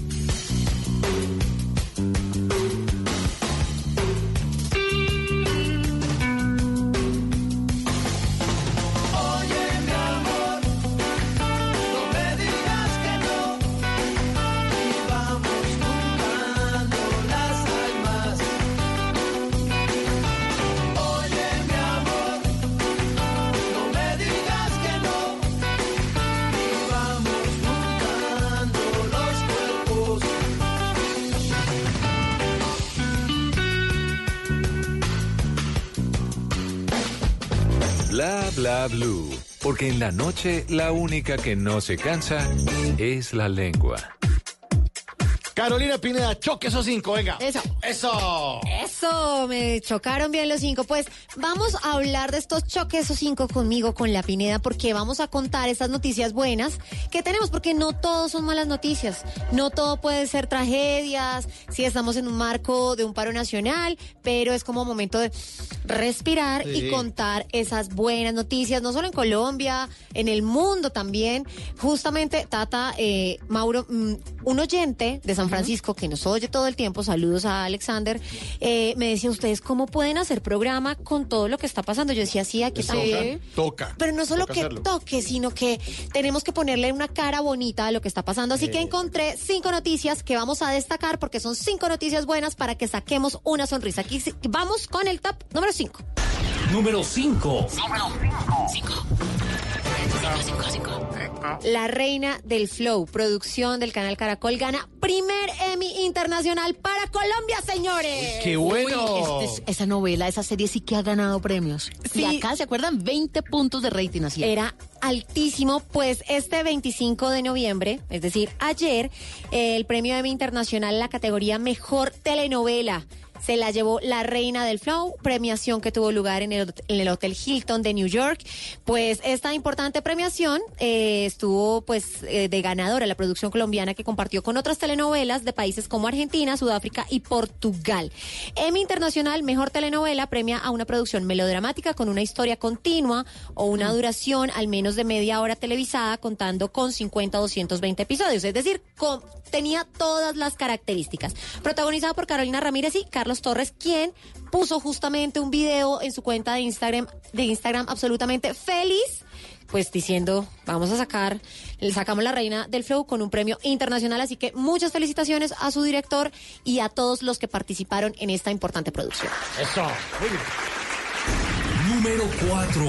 Bla bla blue. Porque en la noche la única que no se cansa es la lengua. Carolina Pineda, choque esos cinco, venga. Eso. Eso. Eso, me chocaron bien los cinco. Pues vamos a hablar de estos choques, esos cinco conmigo, con la Pineda, porque vamos a contar esas noticias buenas que tenemos, porque no todos son malas noticias. No todo puede ser tragedias, si estamos en un marco de un paro nacional, pero es como momento de respirar Sí. y contar esas buenas noticias, no solo en Colombia, en el mundo también. Justamente, Tata, eh, Mauro, mm, un oyente de San Francisco que nos oye todo el tiempo, saludos a Alexander, eh, me decía, ¿ustedes cómo pueden hacer programa con todo lo que está pasando? Yo decía, sí, aquí también. Toca. Pero no solo Toca que hacerlo. toque, sino que tenemos que ponerle una cara bonita a lo que está pasando. Así que Eh. encontré cinco noticias que vamos a destacar porque son cinco noticias buenas para que saquemos una sonrisa. Aquí vamos con el top número cinco. Número 5. La reina del flow, producción del canal Caracol, gana primer Emmy internacional para Colombia, señores. ¡Qué bueno! Uy, este es- esa novela, esa serie sí que ha ganado premios. Sí. Y acá, ¿se acuerdan? 20 puntos de rating así. Era altísimo, pues este 25 de noviembre, es decir, ayer, el premio Emmy Internacional en la categoría Mejor Telenovela. Se la llevó La Reina del Flow, premiación que tuvo lugar en el, en el Hotel Hilton de New York. Pues esta importante premiación eh, estuvo pues eh, de ganadora la producción colombiana que compartió con otras telenovelas de países como Argentina, Sudáfrica y Portugal. Emmy Internacional Mejor Telenovela premia a una producción melodramática con una historia continua o una duración al menos de media hora televisada contando con 50 a 220 episodios, es decir, con- tenía todas las características. Protagonizada por Carolina Ramírez y Carlos Torres, quien puso justamente un video en su cuenta de Instagram, de Instagram absolutamente feliz pues diciendo, vamos a sacar, le sacamos la reina del flow con un premio internacional, así que muchas felicitaciones a su director y a todos los que participaron en esta importante producción. Eso. Muy bien. Número 4.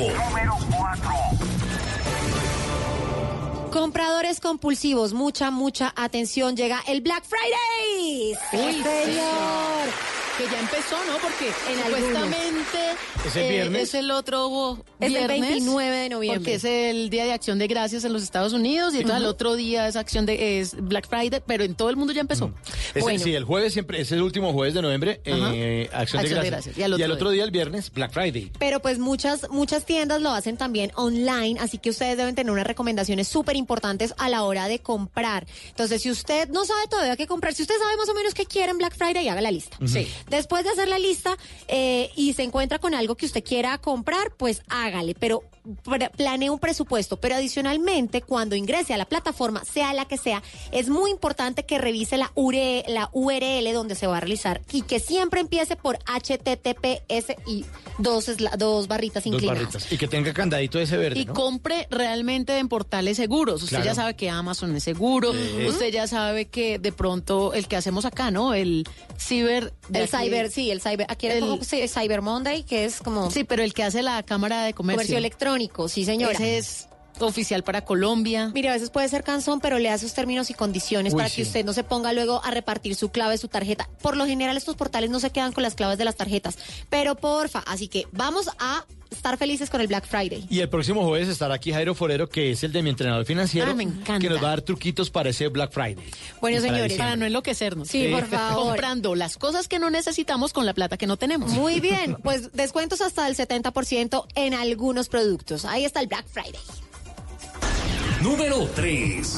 Compradores compulsivos, mucha, mucha atención, llega el Black Friday. Sí, Uy, señor. Que ya empezó, ¿no? Porque En supuestamente. ¿Es el viernes? es el otro Es el viernes. 29 de noviembre. Porque es el Día de Acción de Gracias en los Estados Unidos y entonces el otro día es acción de es Black Friday, pero en todo el mundo ya empezó. Es, Bueno, Sí, el jueves siempre, es el último jueves de noviembre, eh, Acción, de Acción de Gracias. Gracias. Y al otro otro día, el viernes, Black Friday. Pero pues muchas, muchas tiendas lo hacen también online, así que ustedes deben tener unas recomendaciones súper importantes a la hora de comprar. Entonces, si usted no sabe todavía qué comprar, si usted sabe más o menos qué quiere en Black Friday, haga la lista. Sí. Después de hacer la lista eh, y se encuentra con algo que usted quiera comprar, pues hágale, pero planee un presupuesto. Pero adicionalmente, cuando ingrese a la plataforma, sea la que sea, es muy importante que revise la, URL, la URL donde se va a realizar y que siempre empiece por HTTPS y dos, dos barritas Dos inclinadas. barritas. Y que tenga candadito ese verde, y ¿no? compre realmente en portales seguros. Usted Claro. ya sabe que Amazon es seguro. Sí. Usted ya sabe que de pronto el que hacemos acá, ¿no? El ciber. El aquí- cyber, sí, el cyber. Aquí El- como sí, Cyber Monday, que es como Sí, pero el que hace la Cámara de Comercio. comercio electrónico, sí, señora. Ese es oficial para Colombia. Mire, a veces puede ser cansón, pero lea sus términos y condiciones Uy, para sí. que usted no se ponga luego a repartir su clave, su tarjeta. Por lo general, estos portales no se quedan con las claves de las tarjetas. Pero porfa, así que vamos a estar felices con el Black Friday. Y el próximo jueves estará aquí Jairo Forero, que es el de mi entrenador financiero, Ah, me encanta. que nos va a dar truquitos para ese Black Friday. Bueno, para señores, diciembre. Para no enloquecernos. Sí, por favor. Comprando las cosas que no necesitamos con la plata que no tenemos. Muy bien, pues descuentos hasta el 70% en algunos productos. Ahí está el Black Friday. Número 3.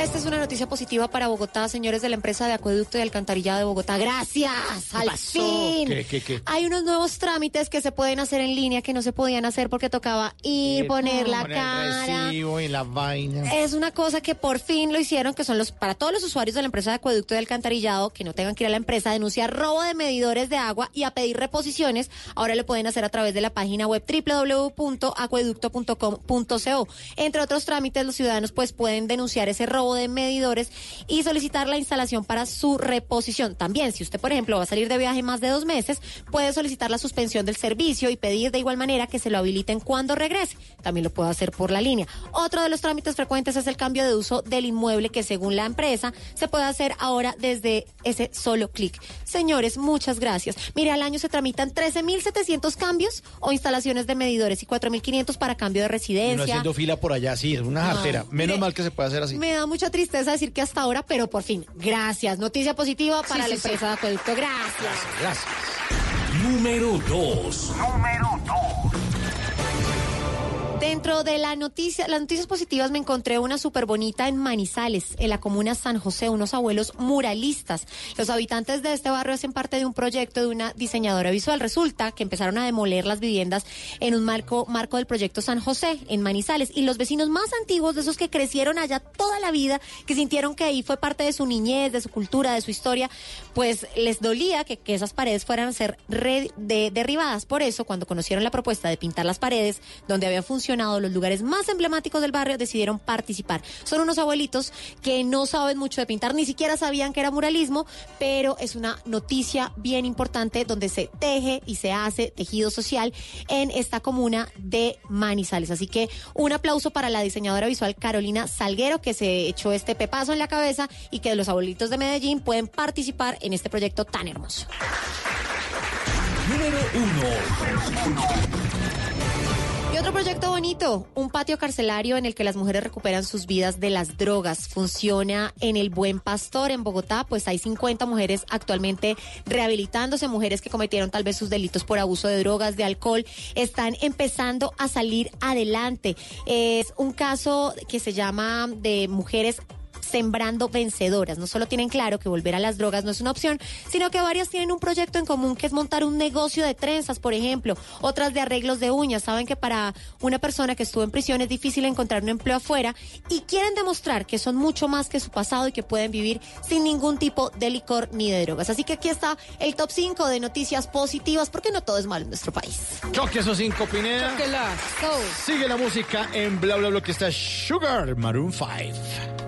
Esta es una noticia positiva para Bogotá, señores de la empresa de acueducto y alcantarillado de Bogotá. Gracias, al pasó? fin. ¿Qué, qué, qué? Hay unos nuevos trámites que se pueden hacer en línea que no se podían hacer porque tocaba ir, poner la cara. y la vaina. Es una cosa que por fin lo hicieron, que son los para todos los usuarios de la empresa de acueducto y alcantarillado que no tengan que ir a la empresa a denunciar robo de medidores de agua y a pedir reposiciones. Ahora lo pueden hacer a través de la página web www.acueducto.com.co. Entre otros trámites, los ciudadanos pues pueden denunciar ese robo de medidores y solicitar la instalación para su reposición. También, si usted, por ejemplo, va a salir de viaje más de dos meses, puede solicitar la suspensión del servicio y pedir de igual manera que se lo habiliten cuando regrese. También lo puede hacer por la línea. Otro de los trámites frecuentes es el cambio de uso del inmueble que según la empresa se puede hacer ahora desde ese solo clic. Señores, muchas gracias. Mire, al año se tramitan 13.700 cambios o instalaciones de medidores y 4.500 para cambio de Y no residencia. haciendo fila por allá, sí, es una No, jartera. Menos mire, mal que se puede hacer así. Me da mucha tristeza decir que hasta ahora, pero por fin, gracias. Noticia positiva para Sí, la sí, sí. empresa de acueducto. Gracias. Gracias. Número 2. Dentro de la noticia, las noticias positivas me encontré una súper bonita en Manizales, en la comuna San José, unos abuelos muralistas. Los habitantes de este barrio hacen parte de un proyecto de una diseñadora visual. Resulta que empezaron a demoler las viviendas en un marco, marco del proyecto San José, en Manizales. Y los vecinos más antiguos, de esos que crecieron allá toda la vida, que sintieron que ahí fue parte de su niñez, de su cultura, de su historia, pues les dolía que, esas paredes fueran a ser re- de- derribadas. Por eso, cuando conocieron la propuesta de pintar las paredes, donde habían funcionado los lugares más emblemáticos del barrio, decidieron participar. Son unos abuelitos que no saben mucho de pintar, ni siquiera sabían que era muralismo, pero es una noticia bien importante donde se teje y se hace tejido social en esta comuna de Manizales. Así que un aplauso para la diseñadora visual Carolina Salguero, que se echó este pepazo en la cabeza y que los abuelitos de Medellín pueden participar en este proyecto tan hermoso. Número 1. Y otro proyecto bonito, un patio carcelario en el que las mujeres recuperan sus vidas de las drogas. Funciona en el Buen Pastor en Bogotá, pues hay 50 mujeres actualmente rehabilitándose, mujeres que cometieron tal vez sus delitos por abuso de drogas, de alcohol, están empezando a salir adelante. Es un caso que se llama de mujeres sembrando vencedoras. No solo tienen claro que volver a las drogas no es una opción, sino que varias tienen un proyecto en común que es montar un negocio de trenzas, por ejemplo, otras de arreglos de uñas. Saben que para una persona que estuvo en prisión es difícil encontrar un empleo afuera y quieren demostrar que son mucho más que su pasado y que pueden vivir sin ningún tipo de licor ni de drogas. Así que aquí está el top 5 de noticias positivas, porque no todo es malo en nuestro país. Choque esos cinco, Pineda. Sigue la música en bla bla bla que está Sugar Maroon 5.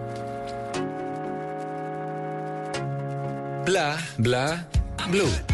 Bla, bla, blue.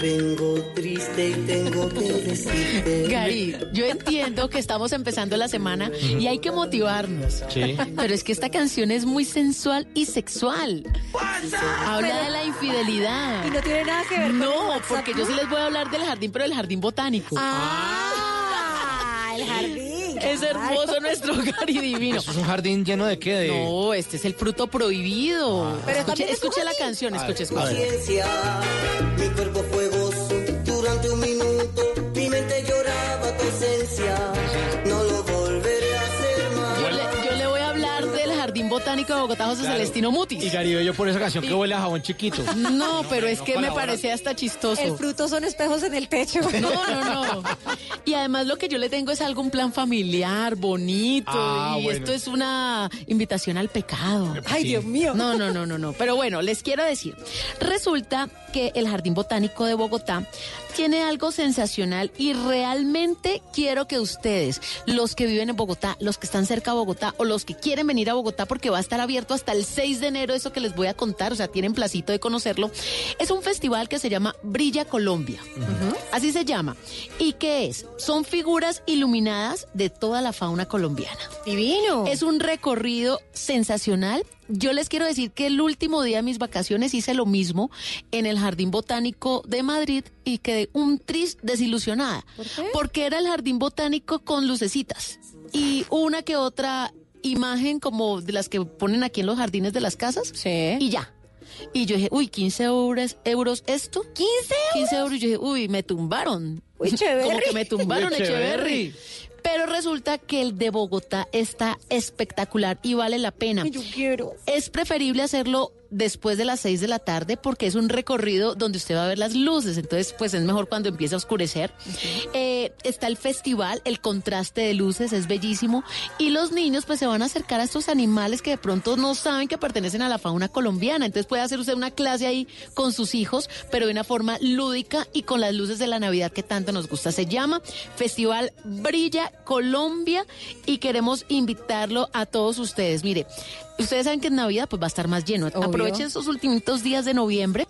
Vengo triste y tengo que decirte. Gary, yo entiendo que estamos empezando la semana y hay que motivarnos. Sí. Pero es que esta canción es muy sensual y sexual. Habla de la infidelidad. Y no tiene nada que ver con No, porque yo sí les voy a hablar del jardín, pero del jardín botánico. Ah, el jardín. Es hermoso nuestro Gary divino. ¿Eso es un jardín lleno de qué? De... No, este es el fruto prohibido. Pero escuche, la jardín. canción, escuche, escuche. Mi cuerpo fuegoso botánico de Bogotá, José Claro. Celestino Mutis. Y Gary Bello por esa canción que huele a jabón chiquito. No, pero es que me parecía hasta chistoso. El fruto son espejos en el techo. No, no, no. Y además lo que yo le tengo es algún plan familiar, bonito. Ah, y bueno. esto es una invitación al pecado. Ay, Dios mío. No, no, no, no, no. Pero bueno, les quiero decir. Resulta que el Jardín Botánico de Bogotá tiene algo sensacional y realmente quiero que ustedes, los que viven en Bogotá, los que están cerca de Bogotá o los que quieren venir a Bogotá porque va a estar abierto hasta el 6 de enero, eso que les voy a contar, o sea, tienen placito de conocerlo, es un festival que se llama Brilla Colombia. Así se llama. ¿Y qué es? Son figuras iluminadas de toda la fauna colombiana. Divino. Es un recorrido sensacional. Yo les quiero decir que el último día de mis vacaciones hice lo mismo en el Jardín Botánico de Madrid y quedé un tris desilusionada. ¿Por qué? Porque era el Jardín Botánico con lucecitas y una que otra imagen como de las que ponen aquí en los jardines de las casas. Sí. Y ya. Y yo dije, uy, 15 euros, euros esto. 15 euros. 15 euros. Y yo dije, uy, me tumbaron. Uy, Echeverry. Como que me tumbaron, Uy, Echeverry. Pero resulta que el de Bogotá está espectacular y vale la pena. Yo quiero. Es preferible hacerlo después de las 6 de la tarde porque es un recorrido donde usted va a ver las luces, entonces pues es mejor cuando empieza a oscurecer. Eh, está el festival, el contraste de luces es bellísimo y los niños pues se van a acercar a estos animales que de pronto no saben que pertenecen a la fauna colombiana, entonces puede hacer usted una clase ahí con sus hijos, pero de una forma lúdica y con las luces de la Navidad que tanto nos gusta. Se llama Festival Brilla Colombia y queremos invitarlo a todos ustedes. Mire, ustedes saben que en Navidad pues va a estar más lleno. Obvio. Aprovechen estos últimos días de noviembre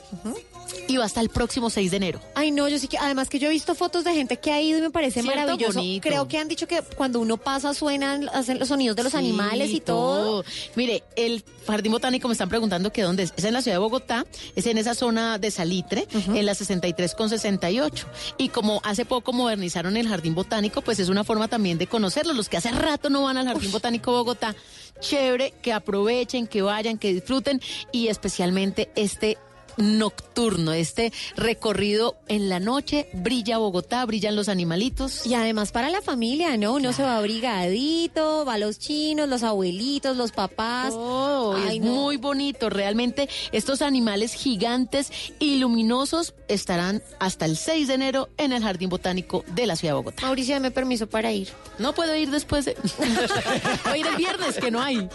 y va hasta el próximo 6 de enero. Ay, no, yo sí que, además que yo he visto fotos de gente que ha ido y me parece Cierto, maravilloso. bonito. Creo que han dicho que cuando uno pasa suenan, hacen los sonidos de los Sí, animales y todo. Mire, el Jardín Botánico me están preguntando que dónde es. Es en la ciudad de Bogotá, es en esa zona de Salitre, en la 63 con 68. Y como hace poco modernizaron el Jardín Botánico, pues es una forma también de conocerlo. Los que hace rato no van al Jardín Botánico de Bogotá, chévere, que aprovechen, que vayan, que disfruten y especialmente este nocturno, este recorrido en la noche, brilla Bogotá, brillan los animalitos. Y además para la familia, ¿no? Uno se va abrigadito, va a los chinos, los abuelitos, los papás. Oh, Ay, es no. muy bonito. Realmente estos animales gigantes y luminosos estarán hasta el 6 de enero en el Jardín Botánico de la Ciudad de Bogotá. Mauricio, dame permiso para ir. No puedo ir después de... Voy a ir el viernes, que no hay.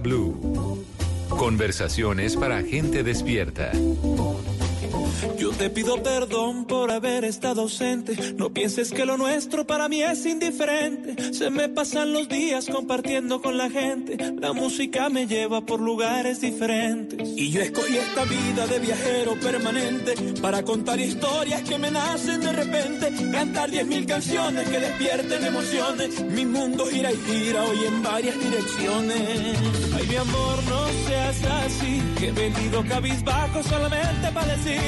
Blue. Conversaciones para gente despierta. Yo te pido perdón por haber estado ausente. No pienses que lo nuestro para mí es indiferente. Se me pasan los días compartiendo con la gente. La música me lleva por lugares diferentes. Y yo escogí esta vida de viajero permanente para contar historias que me nacen de repente. Cantar diez mil canciones que despierten emociones. Mi mundo gira y gira hoy en varias direcciones. Ay, mi amor, no seas así. Que he venido cabizbajo solamente para decir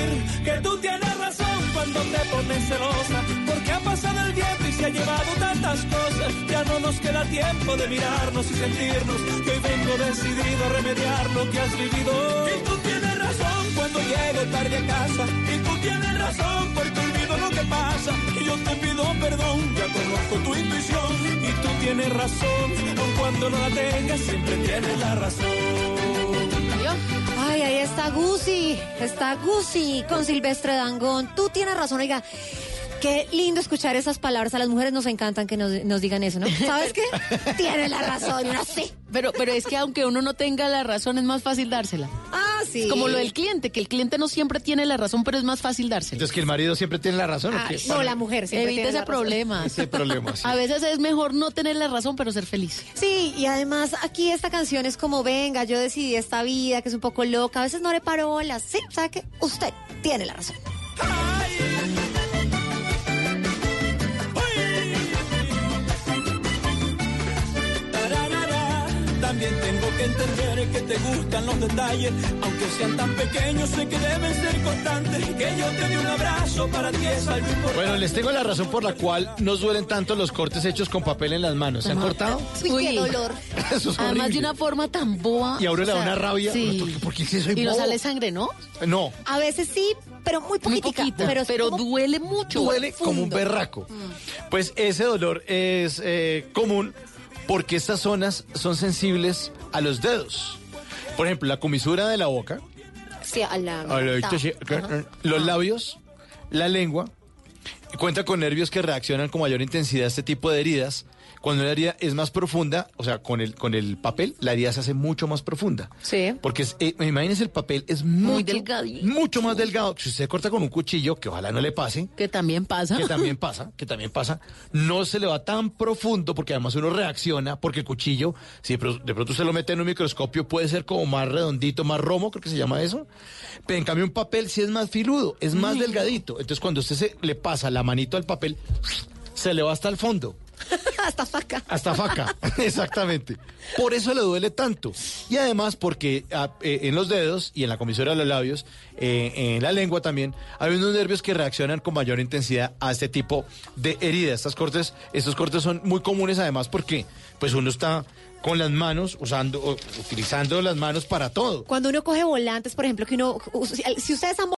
que tú tienes razón cuando te pones celosa. Porque ha pasado el tiempo y se ha llevado tantas cosas. Ya no nos queda tiempo de mirarnos y sentirnos. Que hoy vengo decidido a remediar lo que has vivido. Y tú tienes razón cuando llego tarde a casa. Y tú tienes razón porque olvido lo que pasa. Y yo te pido perdón, ya conozco tu intuición. Y tú tienes razón, aun cuando no la tengas, siempre tienes la razón. Ay, ahí está Gucci, está Gucci con Silvestre Dangón. Tú tienes razón, oiga. Qué lindo escuchar esas palabras. A las mujeres nos encantan que nos, nos digan eso, ¿no? ¿Sabes qué? Tienes la razón, una sí. Pero, pero es que aunque uno no tenga la razón, es más fácil dársela. Ah, sí. Es como lo del cliente, que el cliente no siempre tiene la razón, pero es más fácil dársela. Entonces que el marido siempre tiene la razón. ¿o Ah, qué? no, la mujer siempre Evita tiene ese la razón. problema. Ese problema, sí. A veces es mejor no tener la razón, pero ser feliz. Sí, y además aquí esta canción es como, venga, yo decidí esta vida que es un poco loca, a veces no le paro bolas. Sí, ¿sabe qué? Usted tiene la razón. También tengo que entender que te gustan los detalles, aunque sean tan pequeños, sé que deben ser constantes. Que yo te dé un abrazo para ti es algo importante. Bueno, les tengo la razón por la cual nos duelen tanto los cortes hechos con papel en las manos. ¿Se han cortado? Uy, qué dolor. Eso es Además de una forma tan boba. Y a uno le da una rabia. Sí. ¿Por qué si soy Y no bobo? sale sangre, ¿no? No, A veces sí, pero muy Muy poquitica. poquita, pero, pero, duele mucho. duele como un berraco. Pues ese dolor es eh, común porque estas zonas son sensibles a los dedos. Por ejemplo, la comisura de la boca, Sí, a la a la- mitad. sí, los labios, la lengua, cuenta con nervios que reaccionan con mayor intensidad a este tipo de heridas. Cuando una herida es más profunda, o sea, con el, con el papel, la herida se hace mucho más profunda. Sí. Porque es, eh, imagínense el papel es Muy mucho, delgadito. mucho más delgado. Si usted corta con un cuchillo, que ojalá no le pase, Que también pasa. que también pasa, que también pasa, no se le va tan profundo porque además uno reacciona porque el cuchillo, si de pro- de pronto usted lo mete en un microscopio, puede ser como más redondito, más romo, creo que se llama eso. Pero en cambio un papel sí es más filudo, es más delgadito. Entonces cuando usted se le pasa la manito al papel, se le va hasta el fondo. Hasta faca. Hasta faca, exactamente. Por eso le duele tanto. Y además porque ah, eh, en los dedos y en la comisura de los labios, eh, en la lengua también, hay unos nervios que reaccionan con mayor intensidad a este tipo de heridas. Estas cortes, estos cortes son muy comunes además porque pues uno está con las manos, usando, utilizando las manos para todo. Cuando uno coge volantes, por ejemplo, que uno, si ustedes han